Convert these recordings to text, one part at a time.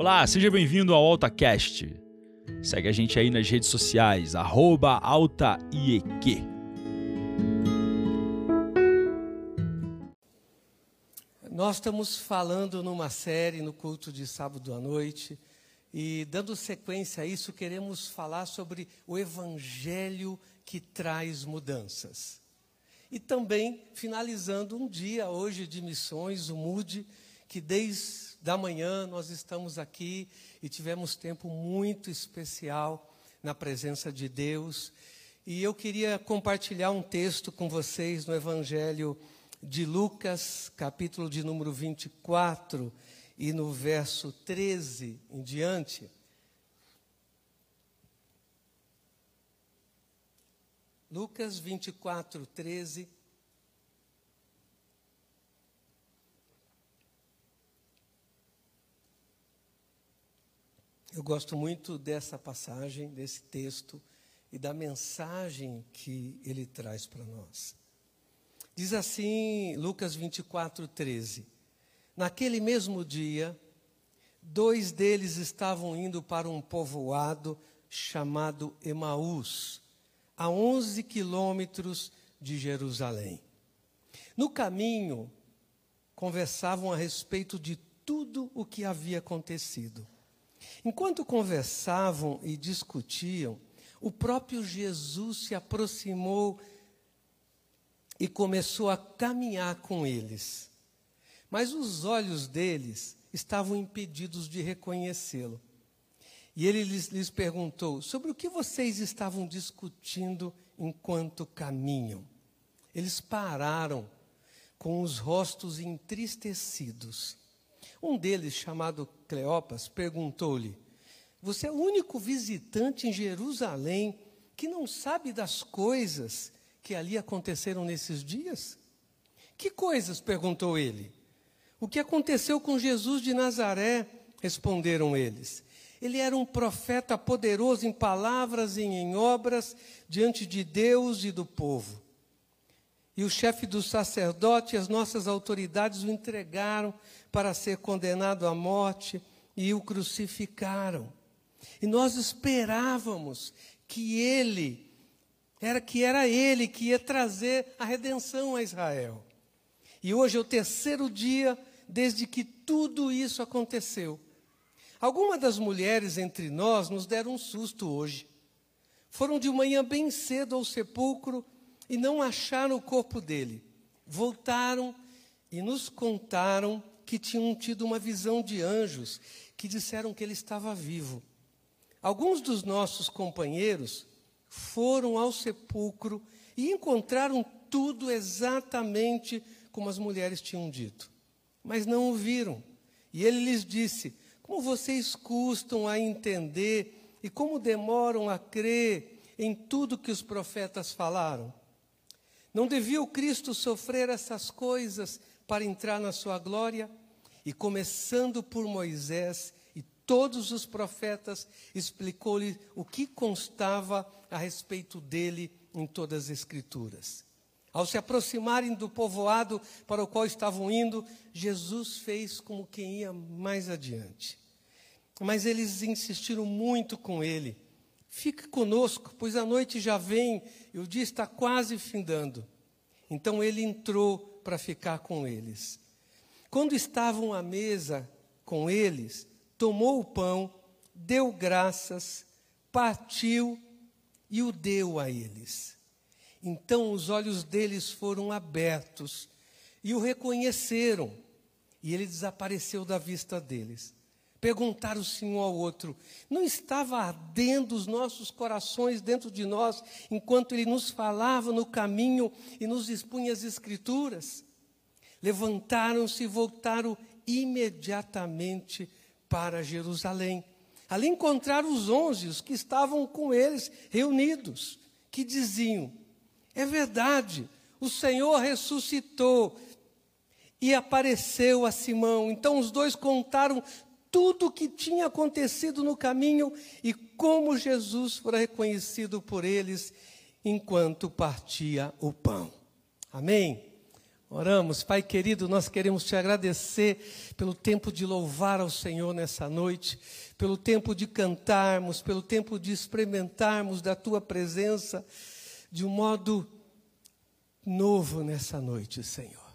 Olá, seja bem-vindo ao AltaCast. Segue a gente aí nas redes sociais, arroba AltaIEQ. Nós estamos falando numa série no culto de sábado à noite e, dando sequência a isso, queremos falar sobre o Evangelho que traz mudanças. E também finalizando um dia hoje de missões, o MUD, que desde da manhã nós estamos aqui e tivemos tempo muito especial na presença de Deus. E eu queria compartilhar um texto com vocês no Evangelho de Lucas, capítulo de número 24, e no verso 13 em diante. Lucas 24, 13. Eu gosto muito dessa passagem, desse texto e da mensagem que ele traz para nós. Diz assim, Lucas 24, 13: Naquele mesmo dia, dois deles estavam indo para um povoado chamado Emaús, a 11 quilômetros de Jerusalém. No caminho, conversavam a respeito de tudo o que havia acontecido. Enquanto conversavam e discutiam, o próprio Jesus se aproximou e começou a caminhar com eles. Mas os olhos deles estavam impedidos de reconhecê-lo. E ele lhes, lhes, perguntou: Sobre o que vocês estavam discutindo enquanto caminham? Eles pararam com os rostos entristecidos. Um deles, chamado Cleopas, perguntou-lhe: Você é o único visitante em Jerusalém que não sabe das coisas que ali aconteceram nesses dias? Que coisas? perguntou ele. O que aconteceu com Jesus de Nazaré? responderam eles. Ele era um profeta poderoso em palavras e em obras diante de Deus e do povo. E o chefe do sacerdote e as nossas autoridades o entregaram para ser condenado à morte e o crucificaram. E nós esperávamos que ele era que era ele que ia trazer a redenção a Israel. E hoje é o terceiro dia desde que tudo isso aconteceu. Algumas das mulheres entre nós nos deram um susto hoje. Foram de manhã bem cedo ao sepulcro e não acharam o corpo dele. Voltaram e nos contaram que tinham tido uma visão de anjos que disseram que ele estava vivo. Alguns dos nossos companheiros foram ao sepulcro e encontraram tudo exatamente como as mulheres tinham dito. Mas não o viram. E ele lhes disse: Como vocês custam a entender e como demoram a crer em tudo que os profetas falaram? Não devia o Cristo sofrer essas coisas para entrar na sua glória? E começando por Moisés todos os profetas, explicou-lhe o que constava a respeito dele em todas as Escrituras. Ao se aproximarem do povoado para o qual estavam indo, Jesus fez como quem ia mais adiante. Mas eles insistiram muito com ele. Fique conosco, pois a noite já vem e o dia está quase findando. Então ele entrou para ficar com eles. Quando estavam à mesa com eles, tomou o pão, deu graças, partiu e o deu a eles. Então os olhos deles foram abertos e o reconheceram, e ele desapareceu da vista deles. Perguntaram se um ao outro: não estava ardendo os nossos corações dentro de nós enquanto ele nos falava no caminho e nos expunha as Escrituras? Levantaram-se e voltaram imediatamente para Jerusalém. Ali encontraram os onze, os que estavam com eles reunidos, que diziam: É verdade, o Senhor ressuscitou e apareceu a Simão. Então os dois contaram tudo o que tinha acontecido no caminho e como Jesus fora reconhecido por eles enquanto partia o pão. Amém? Oramos, Pai querido, nós queremos te agradecer pelo tempo de louvar ao Senhor nessa noite, pelo tempo de cantarmos, pelo tempo de experimentarmos da tua presença de um modo novo nessa noite, Senhor.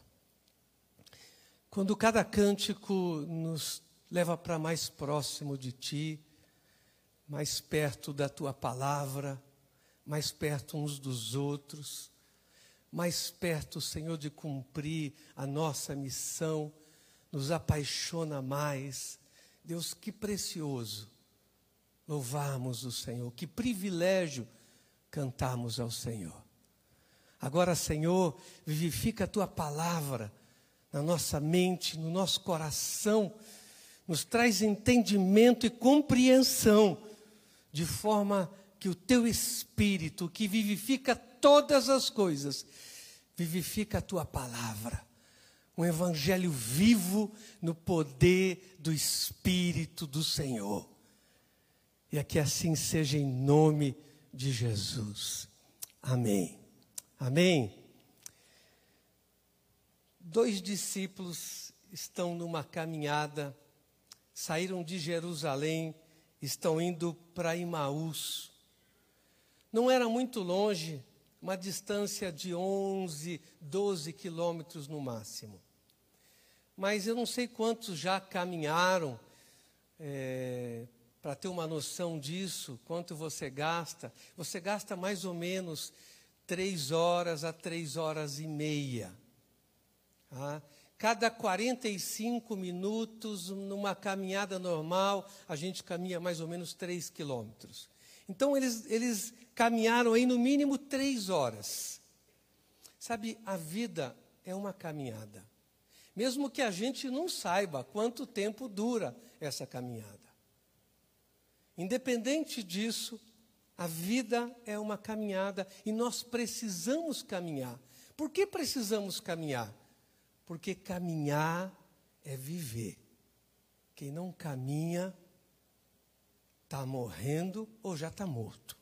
Quando cada cântico nos leva para mais próximo de ti, mais perto da tua palavra, mais perto uns dos outros mais perto, Senhor, de cumprir a nossa missão, nos apaixona mais. Deus, que precioso louvarmos o Senhor, que privilégio cantarmos ao Senhor. Agora, Senhor, vivifica a tua palavra na nossa mente, no nosso coração, nos traz entendimento e compreensão, de forma que o teu Espírito, que vivifica todas as coisas, vivifica a tua palavra. Um evangelho vivo no poder do Espírito do Senhor. E que assim seja em nome de Jesus. Amém. Amém. Dois discípulos estão numa caminhada, saíram de Jerusalém, estão indo para Imaús. Não era muito longe, uma distância de 11, 12 quilômetros no máximo. Mas eu não sei quantos já caminharam, é, para ter uma noção disso, quanto você gasta. Você gasta mais ou menos três horas a três horas e meia. Tá? Cada 45 minutos, numa caminhada normal, a gente caminha mais ou menos 3 quilômetros. Então, eles, eles caminharam aí no mínimo três horas. Sabe, a vida é uma caminhada. Mesmo que a gente não saiba quanto tempo dura essa caminhada. Independente disso, a vida é uma caminhada e nós precisamos caminhar. Por que precisamos caminhar? Porque caminhar é viver. Quem não caminha está morrendo ou já está morto.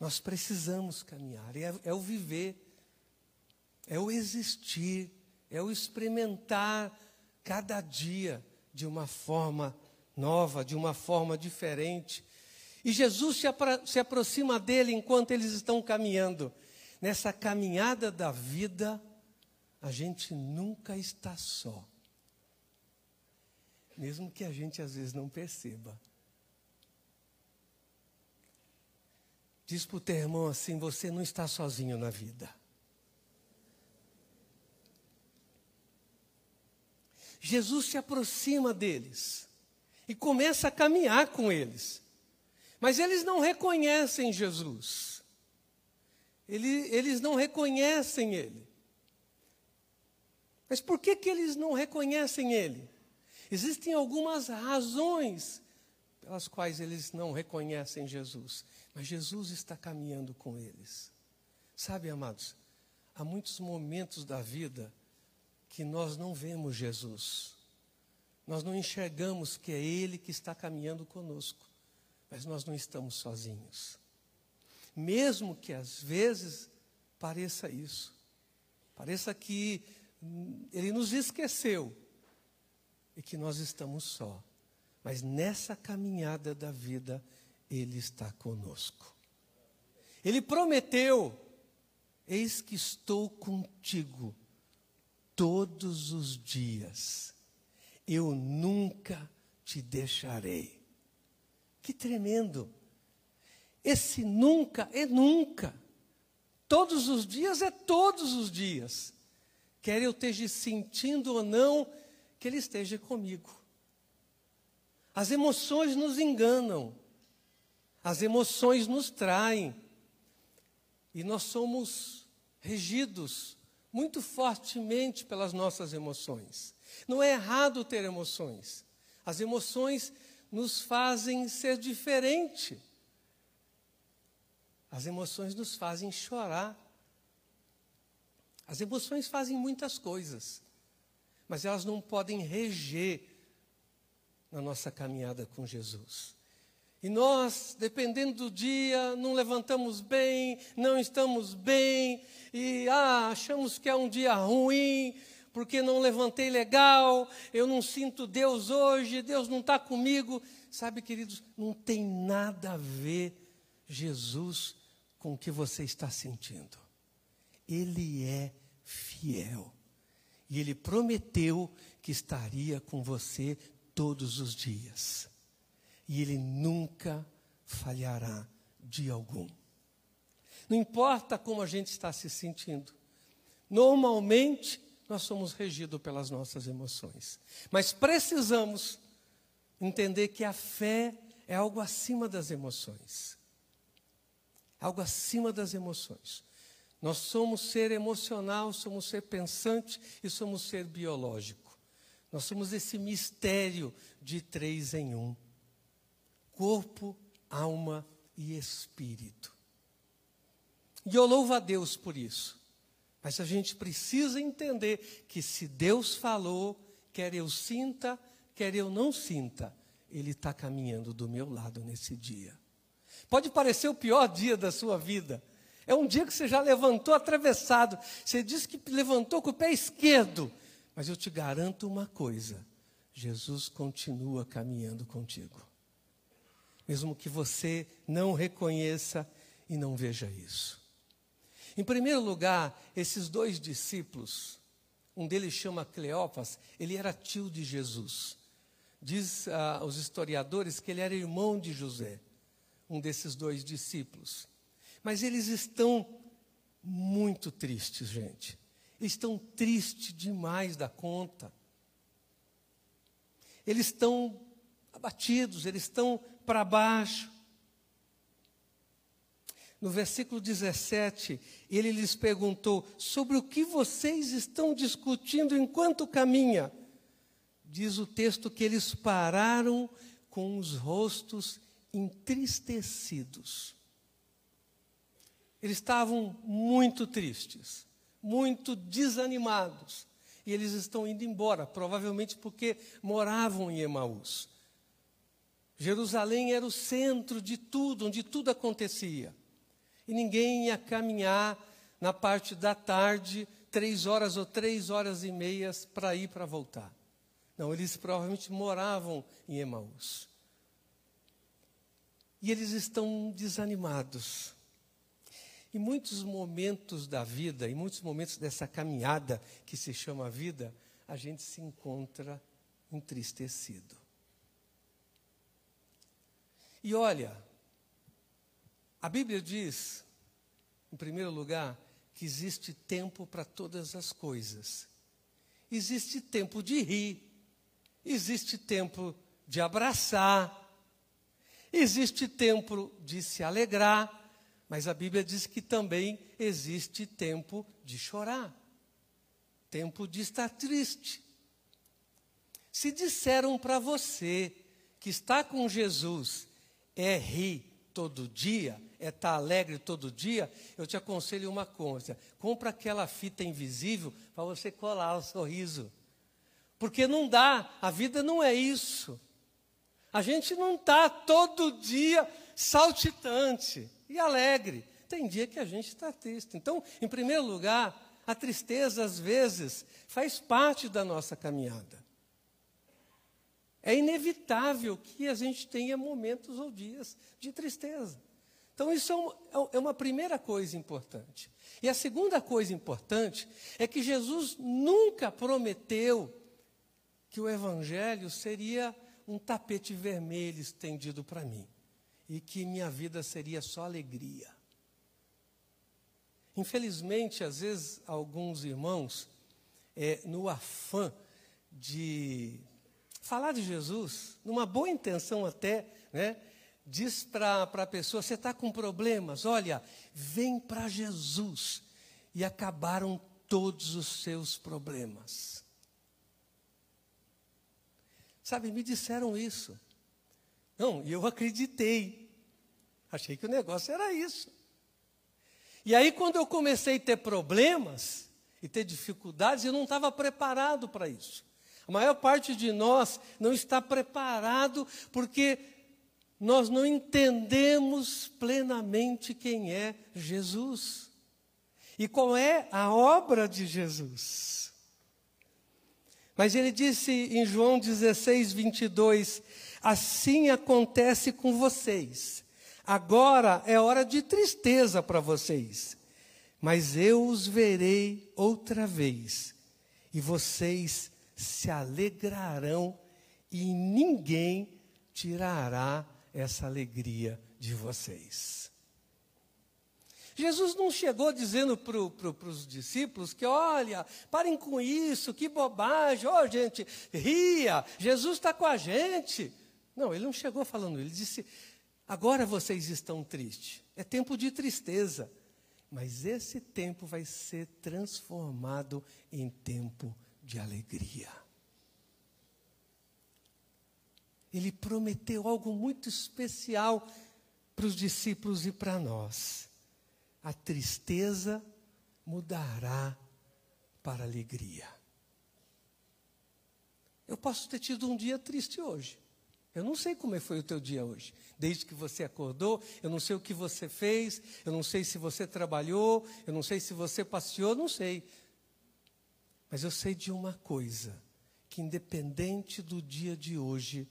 Nós precisamos caminhar, é, é o viver, é o existir, é o experimentar cada dia de uma forma nova, de uma forma diferente. E Jesus se, apro se aproxima dele enquanto eles estão caminhando. Nessa caminhada da vida, a gente nunca está só. Mesmo que a gente às vezes não perceba. Diz para o teu irmão assim: você não está sozinho na vida. Jesus se aproxima deles e começa a caminhar com eles. Mas eles não reconhecem Jesus. Ele, eles não reconhecem Ele. Mas por que, que eles não reconhecem Ele? Existem algumas razões pelas quais eles não reconhecem Jesus. Mas Jesus está caminhando com eles. Sabe, amados, há muitos momentos da vida que nós não vemos Jesus. Nós não enxergamos que é Ele que está caminhando conosco. Mas nós não estamos sozinhos. Mesmo que às vezes pareça isso. Pareça que Ele nos esqueceu e que nós estamos só. Mas nessa caminhada da vida, ele está conosco. Ele prometeu: Eis que estou contigo todos os dias, eu nunca te deixarei. Que tremendo! Esse nunca é nunca. Todos os dias é todos os dias. Quer eu esteja sentindo ou não, que Ele esteja comigo. As emoções nos enganam. As emoções nos traem. E nós somos regidos muito fortemente pelas nossas emoções. Não é errado ter emoções. As emoções nos fazem ser diferente. As emoções nos fazem chorar. As emoções fazem muitas coisas, mas elas não podem reger na nossa caminhada com Jesus. E nós, dependendo do dia, não levantamos bem, não estamos bem, e ah, achamos que é um dia ruim, porque não levantei legal, eu não sinto Deus hoje, Deus não está comigo. Sabe, queridos, não tem nada a ver Jesus com o que você está sentindo. Ele é fiel. E ele prometeu que estaria com você todos os dias. E ele nunca falhará de algum. Não importa como a gente está se sentindo. Normalmente, nós somos regidos pelas nossas emoções. Mas precisamos entender que a fé é algo acima das emoções. Algo acima das emoções. Nós somos ser emocional, somos ser pensante e somos ser biológico. Nós somos esse mistério de três em um: corpo, alma e espírito. E eu louvo a Deus por isso. Mas a gente precisa entender que se Deus falou, quer eu sinta, quer eu não sinta, Ele está caminhando do meu lado nesse dia. Pode parecer o pior dia da sua vida. É um dia que você já levantou atravessado. Você disse que levantou com o pé esquerdo. Mas eu te garanto uma coisa: Jesus continua caminhando contigo. Mesmo que você não reconheça e não veja isso. Em primeiro lugar, esses dois discípulos, um deles chama Cleópas, ele era tio de Jesus. Diz os historiadores que ele era irmão de José um desses dois discípulos. Mas eles estão muito tristes, gente. Eles estão tristes demais da conta. Eles estão abatidos, eles estão para baixo. No versículo 17, ele lhes perguntou: Sobre o que vocês estão discutindo enquanto caminha? Diz o texto que eles pararam com os rostos entristecidos. Eles estavam muito tristes, muito desanimados. E eles estão indo embora, provavelmente porque moravam em Emaús. Jerusalém era o centro de tudo, onde tudo acontecia. E ninguém ia caminhar na parte da tarde, três horas ou três horas e meias para ir para voltar. Não, eles provavelmente moravam em Emaús. E eles estão desanimados. Em muitos momentos da vida, em muitos momentos dessa caminhada que se chama vida, a gente se encontra entristecido. E olha, a Bíblia diz, em primeiro lugar, que existe tempo para todas as coisas. Existe tempo de rir, existe tempo de abraçar, Existe tempo de se alegrar, mas a Bíblia diz que também existe tempo de chorar, tempo de estar triste. Se disseram para você que está com Jesus é rir todo dia, é estar alegre todo dia, eu te aconselho uma coisa: compra aquela fita invisível para você colar o sorriso. Porque não dá, a vida não é isso. A gente não está todo dia saltitante e alegre. Tem dia que a gente está triste. Então, em primeiro lugar, a tristeza, às vezes, faz parte da nossa caminhada. É inevitável que a gente tenha momentos ou dias de tristeza. Então, isso é, é uma primeira coisa importante. E a segunda coisa importante é que Jesus nunca prometeu que o Evangelho seria um tapete vermelho estendido para mim e que minha vida seria só alegria. Infelizmente, às vezes, alguns irmãos, é, no afã de falar de Jesus, numa boa intenção até, né, diz para a pessoa: você está com problemas, olha, vem para Jesus. E acabaram todos os seus problemas. Sabe, me disseram isso. Não, e eu acreditei. Achei que o negócio era isso. E aí, quando eu comecei a ter problemas e ter dificuldades, eu não estava preparado para isso. A maior parte de nós não está preparado porque nós não entendemos plenamente quem é Jesus e qual é a obra de Jesus. Mas ele disse em João 16, 22: Assim acontece com vocês. Agora é hora de tristeza para vocês, mas eu os verei outra vez, e vocês se alegrarão, e ninguém tirará essa alegria de vocês. Jesus não chegou dizendo para pro, os discípulos que, olha, parem com isso, que bobagem, ó oh, gente, ria, Jesus está com a gente. Não, ele não chegou falando, ele disse, agora vocês estão tristes, é tempo de tristeza, mas esse tempo vai ser transformado em tempo de alegria. Ele prometeu algo muito especial para os discípulos e para nós. A tristeza mudará para alegria. Eu posso ter tido um dia triste hoje. Eu não sei como foi o teu dia hoje. Desde que você acordou, eu não sei o que você fez, eu não sei se você trabalhou, eu não sei se você passeou, não sei. Mas eu sei de uma coisa: que independente do dia de hoje,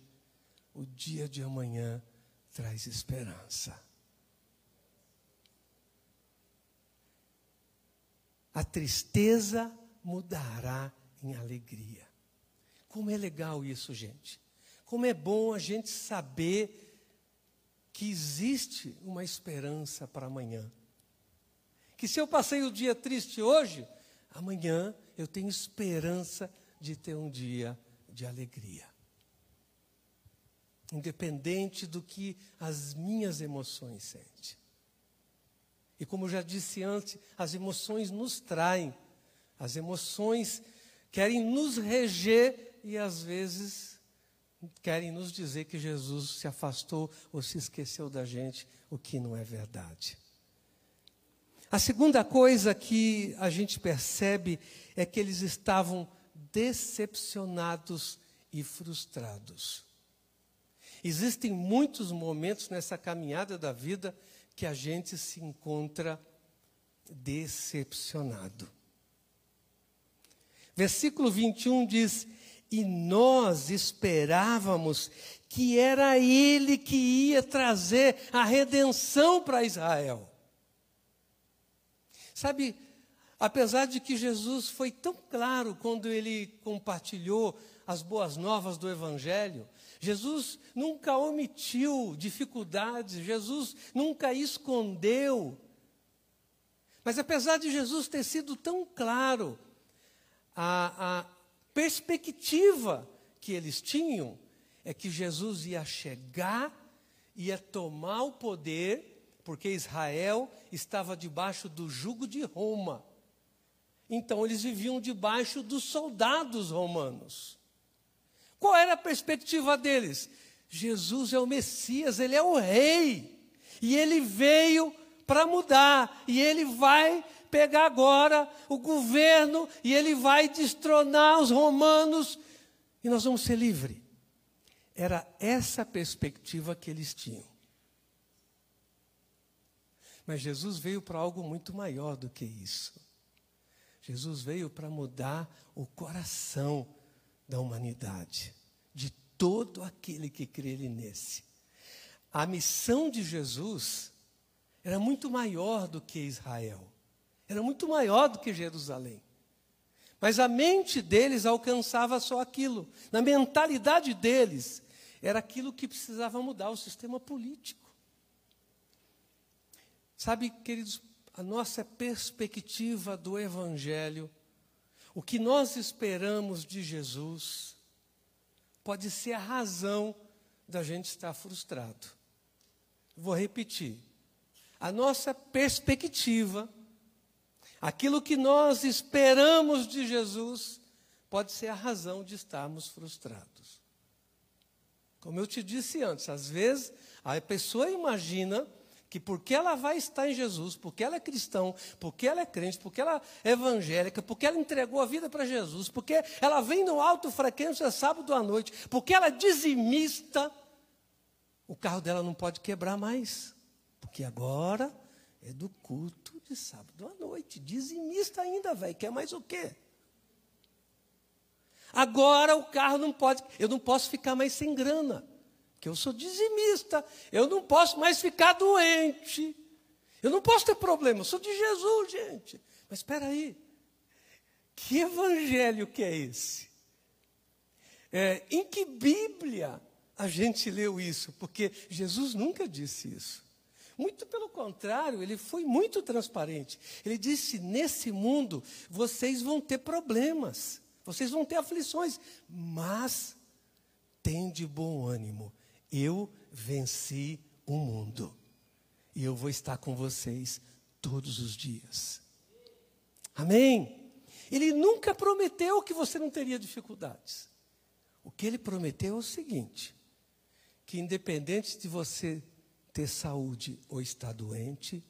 o dia de amanhã traz esperança. A tristeza mudará em alegria. Como é legal isso, gente. Como é bom a gente saber que existe uma esperança para amanhã. Que se eu passei o dia triste hoje, amanhã eu tenho esperança de ter um dia de alegria. Independente do que as minhas emoções sentem. E como já disse antes, as emoções nos traem. As emoções querem nos reger e às vezes querem nos dizer que Jesus se afastou ou se esqueceu da gente, o que não é verdade. A segunda coisa que a gente percebe é que eles estavam decepcionados e frustrados. Existem muitos momentos nessa caminhada da vida que a gente se encontra decepcionado. Versículo 21 diz: E nós esperávamos que era Ele que ia trazer a redenção para Israel. Sabe, apesar de que Jesus foi tão claro quando ele compartilhou as boas novas do Evangelho, Jesus nunca omitiu dificuldades, Jesus nunca escondeu. Mas apesar de Jesus ter sido tão claro, a, a perspectiva que eles tinham é que Jesus ia chegar, ia tomar o poder porque Israel estava debaixo do jugo de Roma. Então eles viviam debaixo dos soldados romanos. Qual era a perspectiva deles? Jesus é o Messias, ele é o rei. E ele veio para mudar, e ele vai pegar agora o governo e ele vai destronar os romanos e nós vamos ser livres. Era essa perspectiva que eles tinham. Mas Jesus veio para algo muito maior do que isso. Jesus veio para mudar o coração da humanidade, de todo aquele que crê nesse. A missão de Jesus era muito maior do que Israel, era muito maior do que Jerusalém. Mas a mente deles alcançava só aquilo, na mentalidade deles, era aquilo que precisava mudar o sistema político. Sabe, queridos, a nossa perspectiva do Evangelho, o que nós esperamos de Jesus, pode ser a razão da gente estar frustrado. Vou repetir. A nossa perspectiva, aquilo que nós esperamos de Jesus, pode ser a razão de estarmos frustrados. Como eu te disse antes, às vezes a pessoa imagina que porque ela vai estar em Jesus, porque ela é cristão, porque ela é crente, porque ela é evangélica, porque ela entregou a vida para Jesus, porque ela vem no alto frequência sábado à noite, porque ela é dizimista, o carro dela não pode quebrar mais, porque agora é do culto de sábado à noite. Dizimista ainda, velho. Quer mais o quê? Agora o carro não pode, eu não posso ficar mais sem grana, que eu sou dizimista, eu não posso mais ficar doente, eu não posso ter problema, eu sou de Jesus, gente. Mas espera aí, que evangelho que é esse? É, em que Bíblia a gente leu isso? Porque Jesus nunca disse isso. Muito pelo contrário, ele foi muito transparente. Ele disse: nesse mundo vocês vão ter problemas. Vocês vão ter aflições, mas tem de bom ânimo. Eu venci o mundo. E eu vou estar com vocês todos os dias. Amém? Ele nunca prometeu que você não teria dificuldades. O que ele prometeu é o seguinte: que independente de você ter saúde ou estar doente,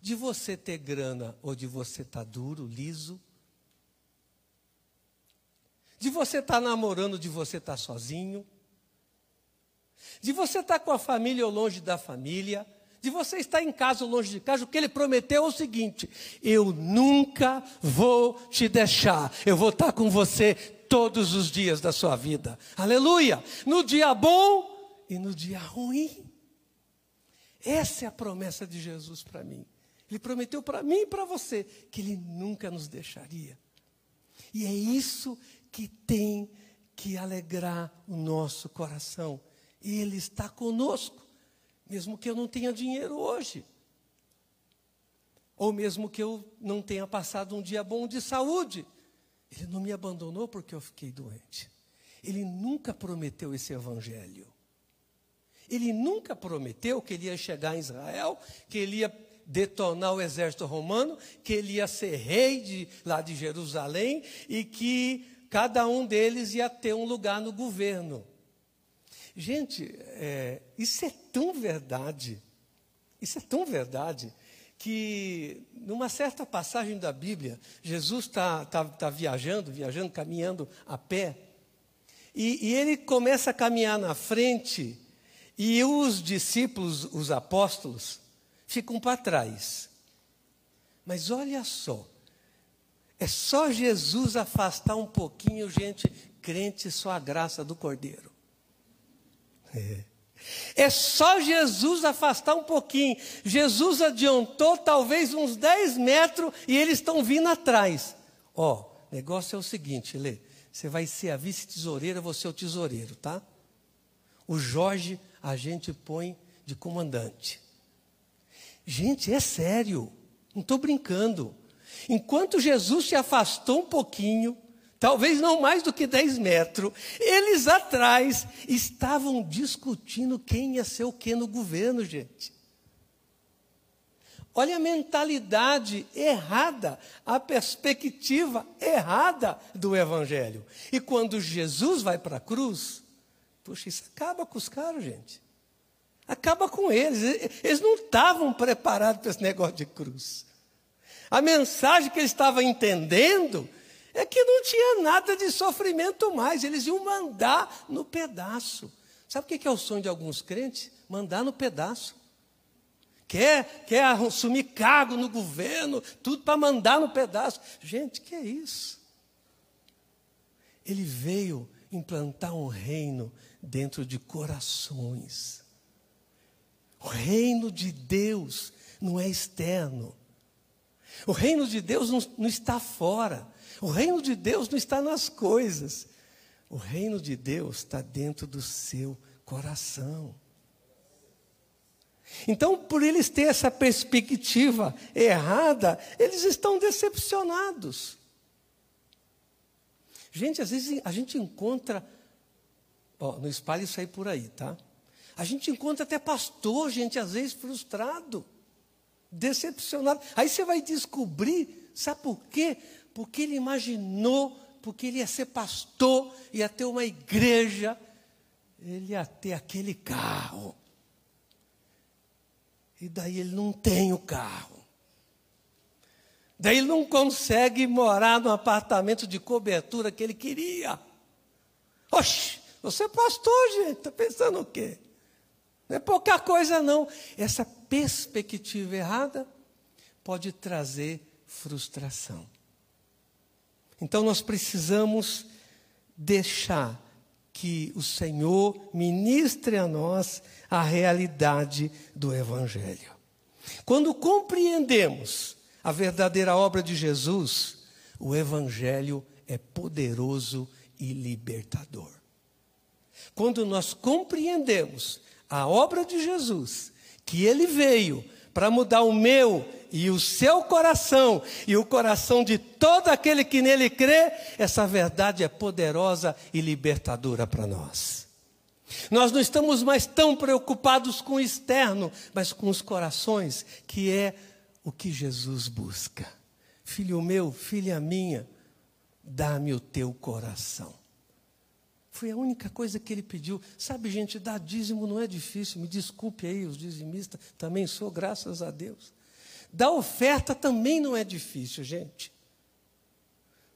de você ter grana ou de você estar duro, liso, de você estar tá namorando, de você estar tá sozinho, de você estar com a família ou longe da família, de você estar em casa ou longe de casa, o que ele prometeu é o seguinte: eu nunca vou te deixar, eu vou estar com você todos os dias da sua vida. Aleluia! No dia bom e no dia ruim. Essa é a promessa de Jesus para mim. Ele prometeu para mim e para você que ele nunca nos deixaria. E é isso que tem que alegrar o nosso coração. Ele está conosco, mesmo que eu não tenha dinheiro hoje. Ou mesmo que eu não tenha passado um dia bom de saúde. Ele não me abandonou porque eu fiquei doente. Ele nunca prometeu esse evangelho. Ele nunca prometeu que ele ia chegar em Israel, que ele ia detonar o exército romano, que ele ia ser rei de, lá de Jerusalém e que cada um deles ia ter um lugar no governo. Gente, é, isso é tão verdade, isso é tão verdade, que numa certa passagem da Bíblia, Jesus está tá, tá viajando, viajando, caminhando a pé, e, e ele começa a caminhar na frente, e os discípulos, os apóstolos, ficam para trás. Mas olha só, é só Jesus afastar um pouquinho, gente, crente só a graça do Cordeiro. É. só Jesus afastar um pouquinho. Jesus adiantou talvez uns 10 metros e eles estão vindo atrás. Ó, o negócio é o seguinte, Lê. Você vai ser a vice-tesoureira, você é o tesoureiro, tá? O Jorge a gente põe de comandante. Gente, é sério. Não estou brincando. Enquanto Jesus se afastou um pouquinho, talvez não mais do que 10 metros, eles atrás estavam discutindo quem ia ser o que no governo, gente. Olha a mentalidade errada, a perspectiva errada do Evangelho. E quando Jesus vai para a cruz, puxa, isso acaba com os caras, gente. Acaba com eles. Eles não estavam preparados para esse negócio de cruz. A mensagem que ele estava entendendo é que não tinha nada de sofrimento mais, eles iam mandar no pedaço. Sabe o que é o sonho de alguns crentes? Mandar no pedaço. Quer, quer assumir cargo no governo, tudo para mandar no pedaço. Gente, que é isso? Ele veio implantar um reino dentro de corações. O reino de Deus não é externo. O reino de Deus não, não está fora. O reino de Deus não está nas coisas. O reino de Deus está dentro do seu coração. Então, por eles terem essa perspectiva errada, eles estão decepcionados. Gente, às vezes a gente encontra, ó, não espalhe isso aí por aí, tá? A gente encontra até pastor, gente, às vezes frustrado decepcionado. Aí você vai descobrir, sabe por quê? Porque ele imaginou, porque ele ia ser pastor, ia ter uma igreja, ele ia ter aquele carro. E daí ele não tem o carro. Daí ele não consegue morar no apartamento de cobertura que ele queria. Oxe, você é pastor, gente, está pensando o quê? Não é pouca coisa, não. Essa perspectiva errada pode trazer frustração. Então nós precisamos deixar que o Senhor ministre a nós a realidade do Evangelho. Quando compreendemos a verdadeira obra de Jesus, o Evangelho é poderoso e libertador. Quando nós compreendemos a obra de Jesus, que ele veio para mudar o meu e o seu coração e o coração de todo aquele que nele crê, essa verdade é poderosa e libertadora para nós. Nós não estamos mais tão preocupados com o externo, mas com os corações, que é o que Jesus busca. Filho meu, filha minha, dá-me o teu coração. Foi a única coisa que ele pediu. Sabe, gente, dar dízimo não é difícil. Me desculpe aí, os dizimistas, também sou, graças a Deus. Dar oferta também não é difícil, gente.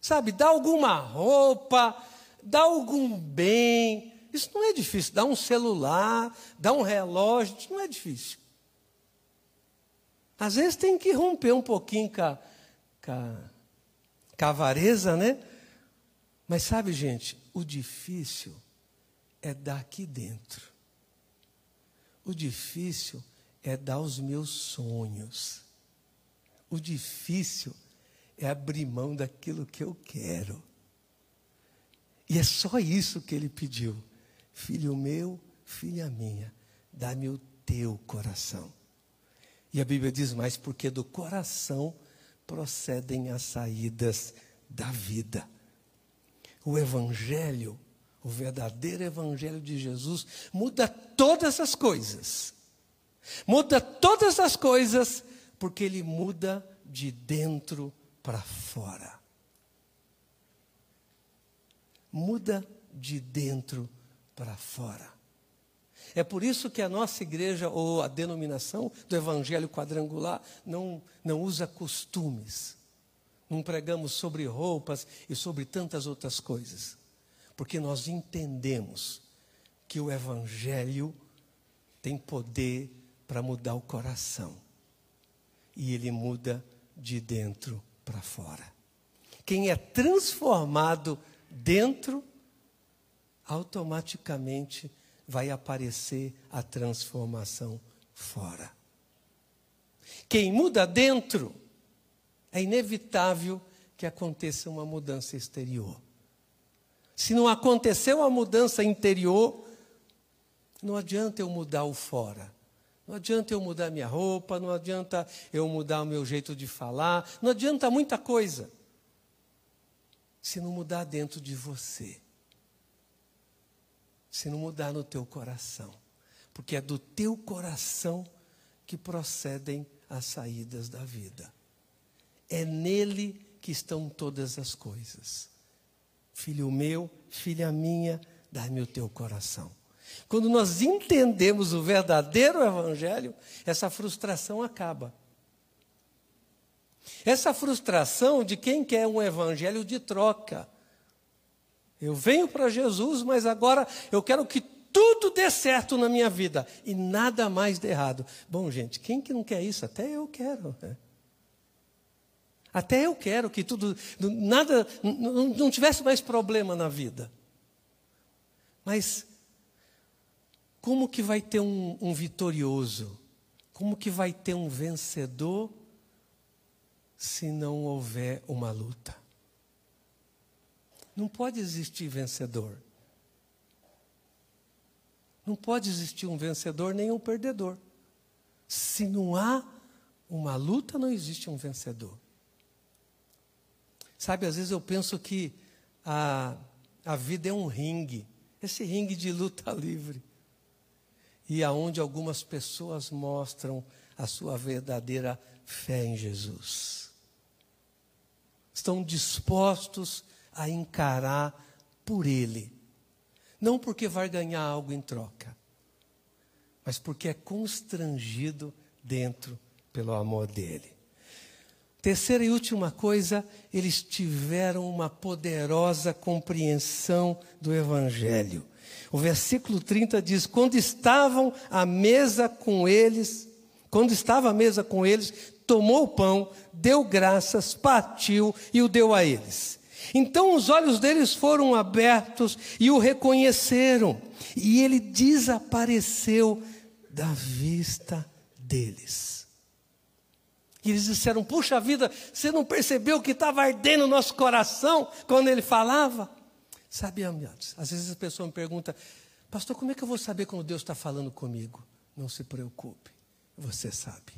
Sabe, dar alguma roupa, dar algum bem, isso não é difícil. Dar um celular, dar um relógio, isso não é difícil. Às vezes tem que romper um pouquinho com a, com a, com a avareza, né? Mas sabe, gente, o difícil é dar aqui dentro. O difícil é dar os meus sonhos. O difícil é abrir mão daquilo que eu quero. E é só isso que ele pediu. Filho meu, filha minha, dá-me o teu coração. E a Bíblia diz mais: porque do coração procedem as saídas da vida o Evangelho, o verdadeiro Evangelho de Jesus, muda todas as coisas. Muda todas as coisas, porque ele muda de dentro para fora. Muda de dentro para fora. É por isso que a nossa igreja, ou a denominação do Evangelho quadrangular, não, não usa costumes. Não pregamos sobre roupas e sobre tantas outras coisas, porque nós entendemos que o Evangelho tem poder para mudar o coração e ele muda de dentro para fora. Quem é transformado dentro, automaticamente vai aparecer a transformação fora. Quem muda dentro, é inevitável que aconteça uma mudança exterior. Se não aconteceu a mudança interior, não adianta eu mudar o fora. Não adianta eu mudar minha roupa, não adianta eu mudar o meu jeito de falar, não adianta muita coisa. Se não mudar dentro de você. Se não mudar no teu coração. Porque é do teu coração que procedem as saídas da vida. É nele que estão todas as coisas. Filho meu, filha minha, dá-me o teu coração. Quando nós entendemos o verdadeiro evangelho, essa frustração acaba. Essa frustração de quem quer um evangelho de troca. Eu venho para Jesus, mas agora eu quero que tudo dê certo na minha vida e nada mais dê errado. Bom, gente, quem que não quer isso? Até eu quero. Né? Até eu quero que tudo, nada, não, não tivesse mais problema na vida. Mas como que vai ter um, um vitorioso? Como que vai ter um vencedor se não houver uma luta? Não pode existir vencedor. Não pode existir um vencedor nem um perdedor. Se não há uma luta, não existe um vencedor. Sabe, às vezes eu penso que a, a vida é um ringue, esse ringue de luta livre. E aonde algumas pessoas mostram a sua verdadeira fé em Jesus. Estão dispostos a encarar por Ele. Não porque vai ganhar algo em troca, mas porque é constrangido dentro pelo amor dele. Terceira e última coisa, eles tiveram uma poderosa compreensão do Evangelho. O versículo 30 diz: Quando estavam à mesa com eles, quando estava à mesa com eles, tomou o pão, deu graças, partiu e o deu a eles. Então os olhos deles foram abertos e o reconheceram, e ele desapareceu da vista deles. E eles disseram: Puxa vida, você não percebeu que estava ardendo o nosso coração quando ele falava? Sabe, amados, às vezes a pessoa me pergunta: Pastor, como é que eu vou saber quando Deus está falando comigo? Não se preocupe, você sabe.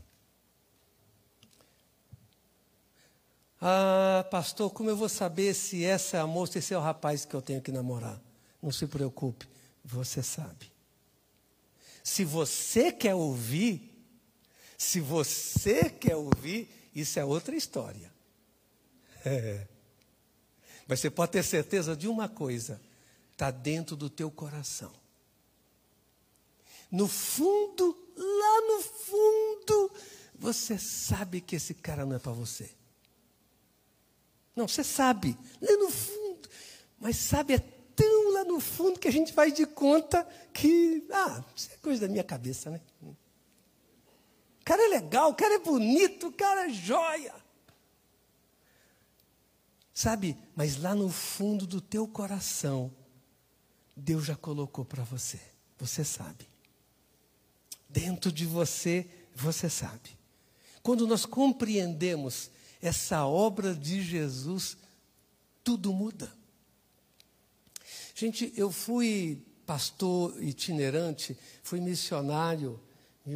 Ah, pastor, como eu vou saber se essa é a moça, esse é o rapaz que eu tenho que namorar? Não se preocupe, você sabe. Se você quer ouvir, se você quer ouvir, isso é outra história. É. Mas você pode ter certeza de uma coisa: está dentro do teu coração. No fundo, lá no fundo, você sabe que esse cara não é para você. Não, você sabe, lá no fundo. Mas sabe, é tão lá no fundo que a gente faz de conta que, ah, isso é coisa da minha cabeça, né? Cara é legal, o cara é bonito, o cara é joia. Sabe, mas lá no fundo do teu coração, Deus já colocou para você. Você sabe. Dentro de você, você sabe. Quando nós compreendemos essa obra de Jesus, tudo muda. Gente, eu fui pastor itinerante, fui missionário em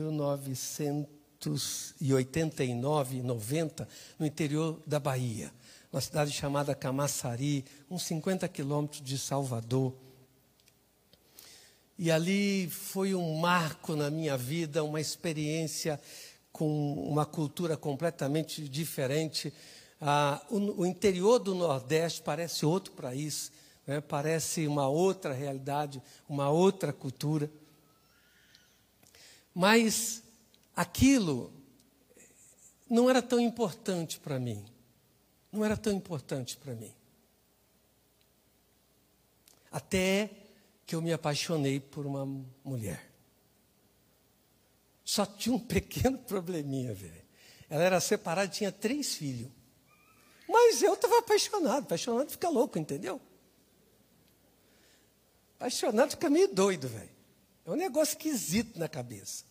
1989, 90, no interior da Bahia, uma cidade chamada Camaçari, uns 50 quilômetros de Salvador. E ali foi um marco na minha vida, uma experiência com uma cultura completamente diferente. Ah, o, o, interior do Nordeste parece outro país, né? parece uma outra realidade, uma outra cultura. Mas aquilo não era tão importante para mim. Não era tão importante para mim. Até que eu me apaixonei por uma mulher. Só tinha um pequeno probleminha, velho. Ela era separada, tinha três filhos. Mas eu estava apaixonado. Apaixonado fica louco, entendeu? Apaixonado fica meio doido, velho. É um negócio esquisito na cabeça.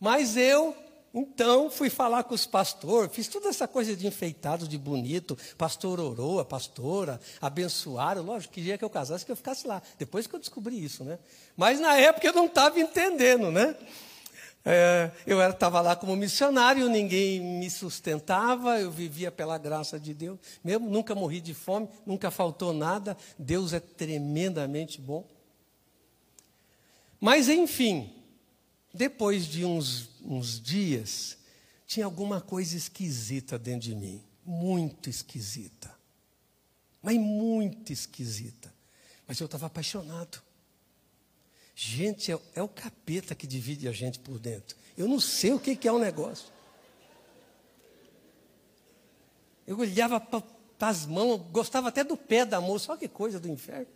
Mas eu então, fui falar com os pastores, fiz toda essa coisa de enfeitado, de bonito. Pastor orou, a pastora, abençoaram. Lógico, queria que eu casasse, que eu ficasse lá. Depois que eu descobri isso, né? Mas na época eu não estava entendendo, né? É, eu estava lá como missionário, ninguém me sustentava, eu vivia pela graça de Deus. Mesmo nunca morri de fome, nunca faltou nada. Deus é tremendamente bom. Mas, enfim, depois de uns, uns dias, tinha alguma coisa esquisita dentro de mim. Muito esquisita. Mas muito esquisita. Mas eu estava apaixonado. Gente, é, é, o capeta que divide a gente por dentro. Eu não sei o que, que é o um negócio. Eu olhava para as mãos, gostava até do pé da moça. Olha que coisa do inferno.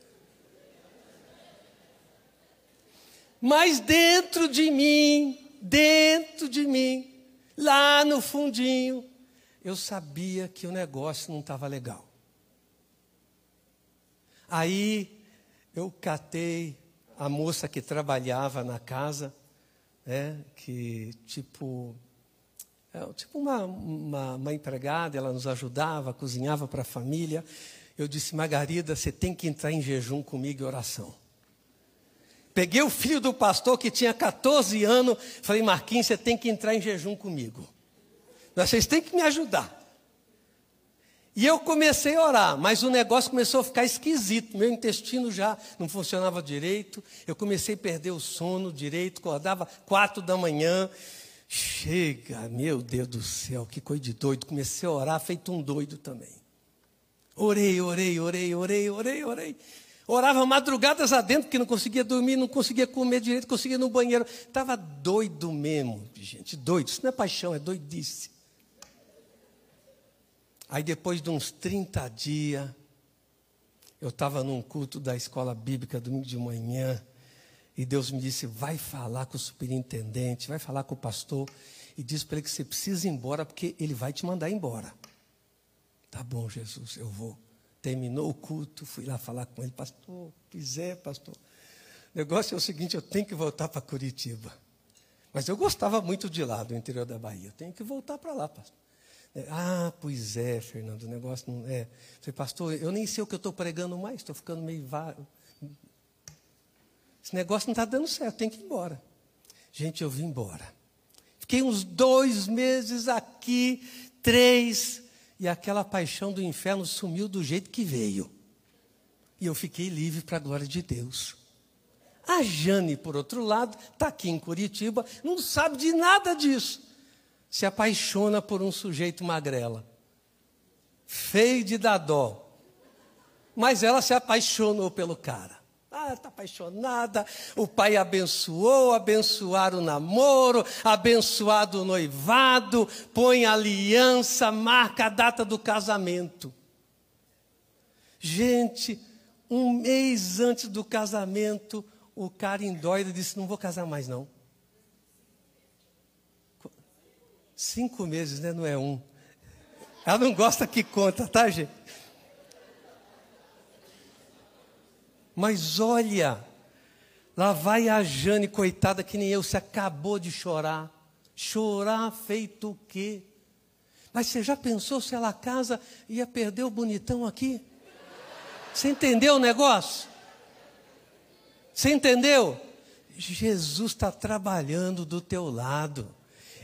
Mas dentro de mim, dentro de mim, lá no fundinho, eu sabia que o negócio não estava legal. Aí eu catei a moça que trabalhava na casa, né, que tipo, é, tipo uma, uma, uma empregada, ela nos ajudava, cozinhava para a família. Eu disse, Margarida, você tem que entrar em jejum comigo e oração. Peguei o filho do pastor que tinha 14 anos, falei, Marquinhos, você tem que entrar em jejum comigo. Vocês têm que me ajudar. E eu comecei a orar, mas o negócio começou a ficar esquisito. Meu intestino já não funcionava direito. Eu comecei a perder o sono direito, acordava quatro da manhã. Chega, meu Deus do céu, que coisa de doido. Comecei a orar, feito um doido também. Orei, orei, orei, orei, orei, orei. Orava madrugadas adentro, porque não conseguia dormir, não conseguia comer direito, conseguia ir no banheiro. Estava doido mesmo, gente, doido. Isso não é paixão, é doidice. Aí depois de uns 30 dias, Eu estava num culto da escola bíblica domingo de manhã e Deus me disse: vai falar com o superintendente, vai falar com o pastor e diz para ele que você precisa ir embora porque ele vai te mandar embora. Tá bom, Jesus, eu vou. Terminou o culto, fui lá falar com ele, pastor, quiser, pastor. O negócio é o seguinte: eu tenho que voltar para Curitiba. Mas eu gostava muito de lá, do interior da Bahia. Eu tenho que voltar para lá, pastor. É, ah, pois é, Fernando, o negócio não é. Falei, pastor, eu nem sei o que eu estou pregando mais, estou ficando meio vago. Esse negócio não está dando certo, tem que ir embora. Gente, eu vim embora. Fiquei uns dois meses aqui, três, e aquela paixão do inferno sumiu do jeito que veio. E eu fiquei livre para a glória de Deus. A Jane, por outro lado, está aqui em Curitiba, não sabe de nada disso. Se apaixona por um sujeito magrela. Feio de dar dó. Mas ela se apaixonou pelo cara. Está apaixonada. O pai abençoou, abençoar o namoro, abençoado o noivado, põe aliança, marca a data do casamento. Gente, um mês antes do casamento, o cara endoida disse: Não vou casar mais, não. Cinco meses, né? Não é um. Ela não gosta que conta, tá, gente? Mas olha, lá vai a Jane, coitada, que nem eu, se acabou de chorar. Chorar feito o quê? Mas você já pensou se ela casa ia perder o bonitão aqui? Você entendeu o negócio? Você entendeu? Jesus está trabalhando do teu lado.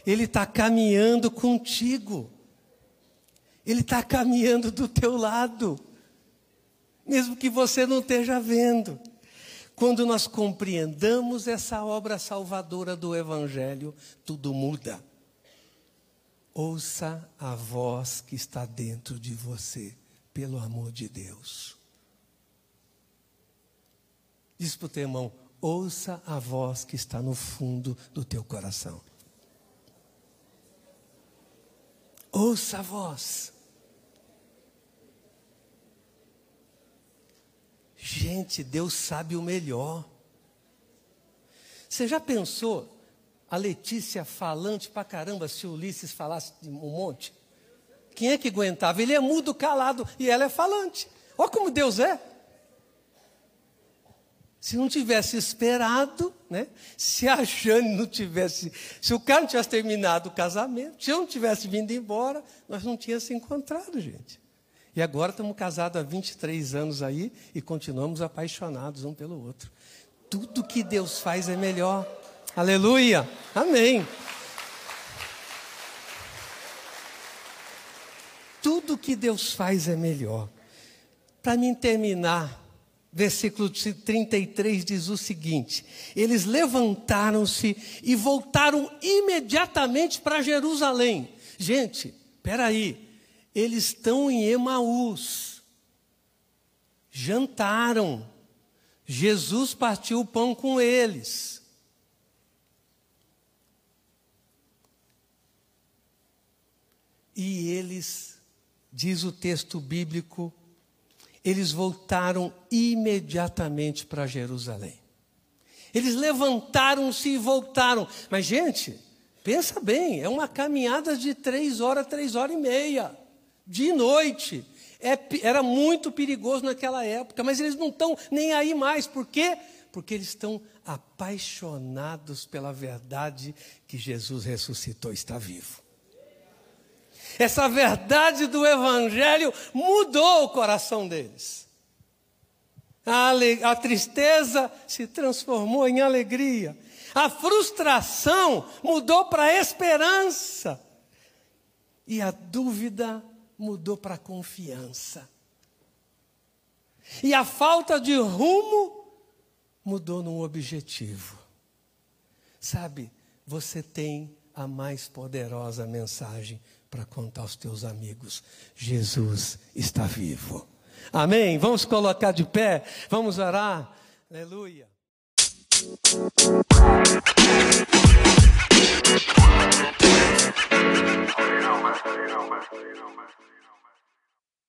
Ele está caminhando contigo. Ele está caminhando do teu lado. Mesmo que você não esteja vendo. Quando nós compreendamos essa obra salvadora do Evangelho, tudo muda. Ouça a voz que está dentro de você, pelo amor de Deus. Diz para o teu irmão: ouça a voz que está no fundo do teu coração. Ouça a voz. Gente, Deus sabe o melhor. Você já pensou a Letícia falante pra caramba se o Ulisses falasse um monte? Quem é que aguentava? Ele é mudo, calado e ela é falante. Olha como Deus é. Se não tivesse esperado, né? se a Jane não tivesse, se o cara não tivesse terminado o casamento, se eu não tivesse vindo embora, nós não tínhamos se encontrado, gente. E agora estamos casados há 23 anos aí e continuamos apaixonados um pelo outro. Tudo que Deus faz é melhor. Aleluia. Amém. Tudo que Deus faz é melhor. Para mim terminar, versículo 33 diz o seguinte: Eles levantaram-se e voltaram imediatamente para Jerusalém. Gente, peraí, eles estão em Emaús, jantaram, Jesus partiu o pão com eles. E eles, diz o texto bíblico, eles voltaram imediatamente para Jerusalém. Eles levantaram-se e voltaram. Mas, gente, pensa bem, é uma caminhada de três horas, três horas e meia, de noite. É, era muito perigoso naquela época, mas eles não estão nem aí mais. Por quê? Porque eles estão apaixonados pela verdade que Jesus ressuscitou, está vivo. Essa verdade do Evangelho mudou o coração deles. A, a tristeza se transformou em alegria. A frustração mudou para esperança. E a dúvida mudou para confiança. E a falta de rumo mudou num objetivo. Sabe, você tem a mais poderosa mensagem para contar aos teus amigos: Jesus está vivo. Amém? Vamos colocar de pé, vamos orar. Aleluia. más.